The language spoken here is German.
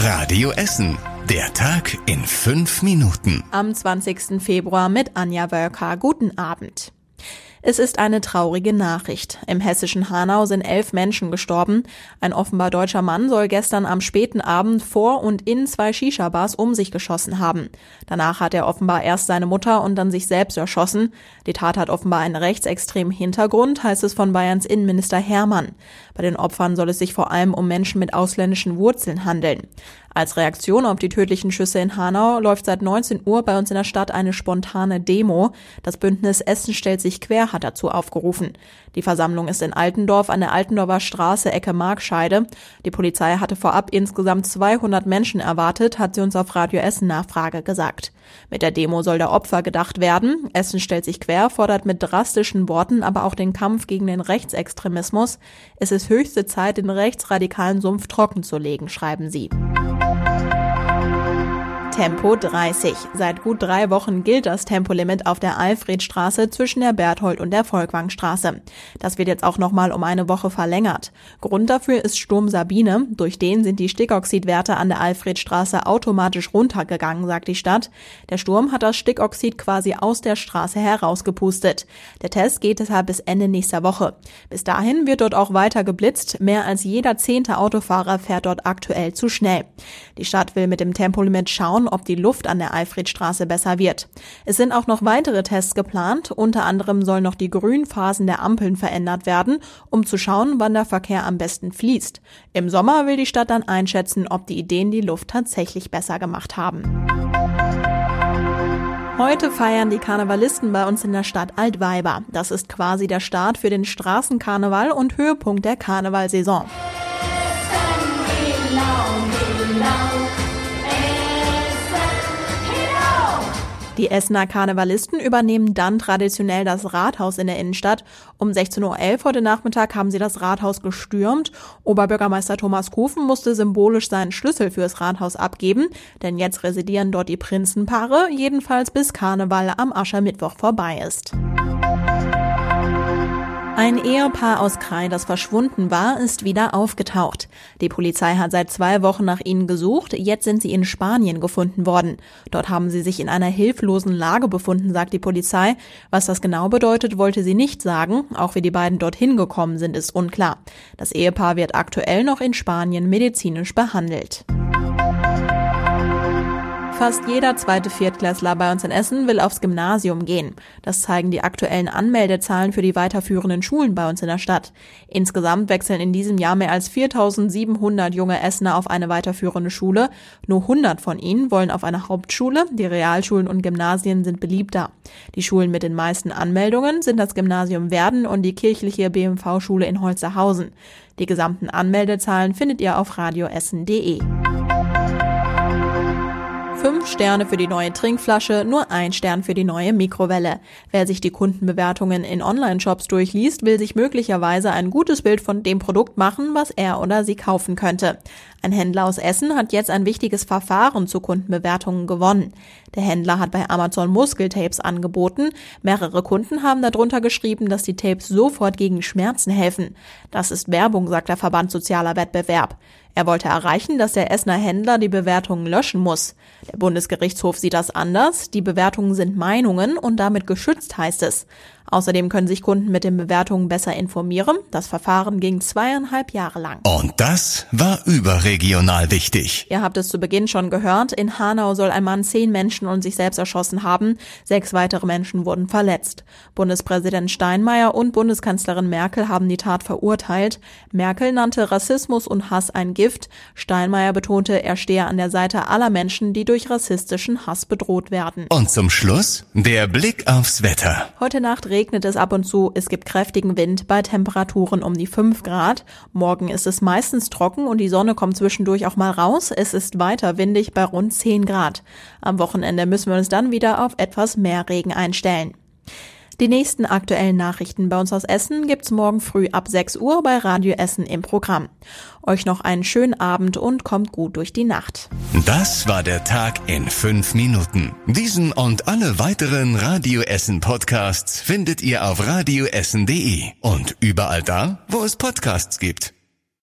Radio Essen. Der Tag in fünf Minuten. Am 20. Februar mit Anja Wölker. Guten Abend. Es ist eine traurige Nachricht. Im hessischen Hanau sind elf Menschen gestorben. Ein offenbar deutscher Mann soll gestern am späten Abend vor und in zwei Shisha-Bars um sich geschossen haben. Danach hat er offenbar erst seine Mutter und dann sich selbst erschossen. Die Tat hat offenbar einen rechtsextremen Hintergrund, heißt es von Bayerns Innenminister Hermann. Bei den Opfern soll es sich vor allem um Menschen mit ausländischen Wurzeln handeln. Als Reaktion auf die tödlichen Schüsse in Hanau läuft seit 19 Uhr bei uns in der Stadt eine spontane Demo. Das Bündnis Essen stellt sich quer hat dazu aufgerufen. Die Versammlung ist in Altendorf an der Altendorfer Straße Ecke Markscheide. Die Polizei hatte vorab insgesamt 200 Menschen erwartet, hat sie uns auf Radio Essen Nachfrage gesagt. Mit der Demo soll der Opfer gedacht werden. Essen stellt sich quer, fordert mit drastischen Worten aber auch den Kampf gegen den Rechtsextremismus. Es ist höchste Zeit, den rechtsradikalen Sumpf trocken zu legen, schreiben sie. Tempo 30. Seit gut drei Wochen gilt das Tempolimit auf der Alfredstraße zwischen der Berthold und der Volkwangstraße. Das wird jetzt auch nochmal um eine Woche verlängert. Grund dafür ist Sturm Sabine. Durch den sind die Stickoxidwerte an der Alfredstraße automatisch runtergegangen, sagt die Stadt. Der Sturm hat das Stickoxid quasi aus der Straße herausgepustet. Der Test geht deshalb bis Ende nächster Woche. Bis dahin wird dort auch weiter geblitzt. Mehr als jeder zehnte Autofahrer fährt dort aktuell zu schnell. Die Stadt will mit dem Tempolimit schauen, ob die Luft an der Alfredstraße besser wird. Es sind auch noch weitere Tests geplant. Unter anderem sollen noch die Grünphasen der Ampeln verändert werden, um zu schauen, wann der Verkehr am besten fließt. Im Sommer will die Stadt dann einschätzen, ob die Ideen die Luft tatsächlich besser gemacht haben. Heute feiern die Karnevalisten bei uns in der Stadt Altweiber. Das ist quasi der Start für den Straßenkarneval und Höhepunkt der Karnevalsaison. Die Essener Karnevalisten übernehmen dann traditionell das Rathaus in der Innenstadt. Um 16.11 Uhr heute Nachmittag haben sie das Rathaus gestürmt. Oberbürgermeister Thomas Kufen musste symbolisch seinen Schlüssel fürs Rathaus abgeben, denn jetzt residieren dort die Prinzenpaare, jedenfalls bis Karneval am Aschermittwoch vorbei ist. Ein Ehepaar aus Krai, das verschwunden war, ist wieder aufgetaucht. Die Polizei hat seit zwei Wochen nach ihnen gesucht, jetzt sind sie in Spanien gefunden worden. Dort haben sie sich in einer hilflosen Lage befunden, sagt die Polizei. Was das genau bedeutet, wollte sie nicht sagen. Auch wie die beiden dorthin gekommen sind, ist unklar. Das Ehepaar wird aktuell noch in Spanien medizinisch behandelt. Fast jeder zweite Viertklässler bei uns in Essen will aufs Gymnasium gehen. Das zeigen die aktuellen Anmeldezahlen für die weiterführenden Schulen bei uns in der Stadt. Insgesamt wechseln in diesem Jahr mehr als 4700 junge Essener auf eine weiterführende Schule. Nur 100 von ihnen wollen auf eine Hauptschule. Die Realschulen und Gymnasien sind beliebter. Die Schulen mit den meisten Anmeldungen sind das Gymnasium Werden und die kirchliche BMV-Schule in Holzerhausen. Die gesamten Anmeldezahlen findet ihr auf radioessen.de. Fünf Sterne für die neue Trinkflasche, nur ein Stern für die neue Mikrowelle. Wer sich die Kundenbewertungen in Online-Shops durchliest, will sich möglicherweise ein gutes Bild von dem Produkt machen, was er oder sie kaufen könnte. Ein Händler aus Essen hat jetzt ein wichtiges Verfahren zu Kundenbewertungen gewonnen. Der Händler hat bei Amazon Muskeltapes angeboten. Mehrere Kunden haben darunter geschrieben, dass die Tapes sofort gegen Schmerzen helfen. Das ist Werbung, sagt der Verband Sozialer Wettbewerb. Er wollte erreichen, dass der Essener Händler die Bewertungen löschen muss. Der Bundesgerichtshof sieht das anders. Die Bewertungen sind Meinungen und damit geschützt, heißt es. Außerdem können sich Kunden mit den Bewertungen besser informieren. Das Verfahren ging zweieinhalb Jahre lang. Und das war überregional wichtig. Ihr habt es zu Beginn schon gehört. In Hanau soll ein Mann zehn Menschen und sich selbst erschossen haben. Sechs weitere Menschen wurden verletzt. Bundespräsident Steinmeier und Bundeskanzlerin Merkel haben die Tat verurteilt. Merkel nannte Rassismus und Hass ein Gift. Steinmeier betonte, er stehe an der Seite aller Menschen, die durch rassistischen Hass bedroht werden. Und zum Schluss der Blick aufs Wetter. Heute Nacht regnet es ab und zu, es gibt kräftigen Wind bei Temperaturen um die 5 Grad. Morgen ist es meistens trocken und die Sonne kommt zwischendurch auch mal raus. Es ist weiter windig bei rund 10 Grad. Am Wochenende müssen wir uns dann wieder auf etwas mehr Regen einstellen. Die nächsten aktuellen Nachrichten bei uns aus Essen gibt's morgen früh ab 6 Uhr bei Radio Essen im Programm. Euch noch einen schönen Abend und kommt gut durch die Nacht. Das war der Tag in fünf Minuten. Diesen und alle weiteren Radio Essen Podcasts findet ihr auf radioessen.de und überall da, wo es Podcasts gibt.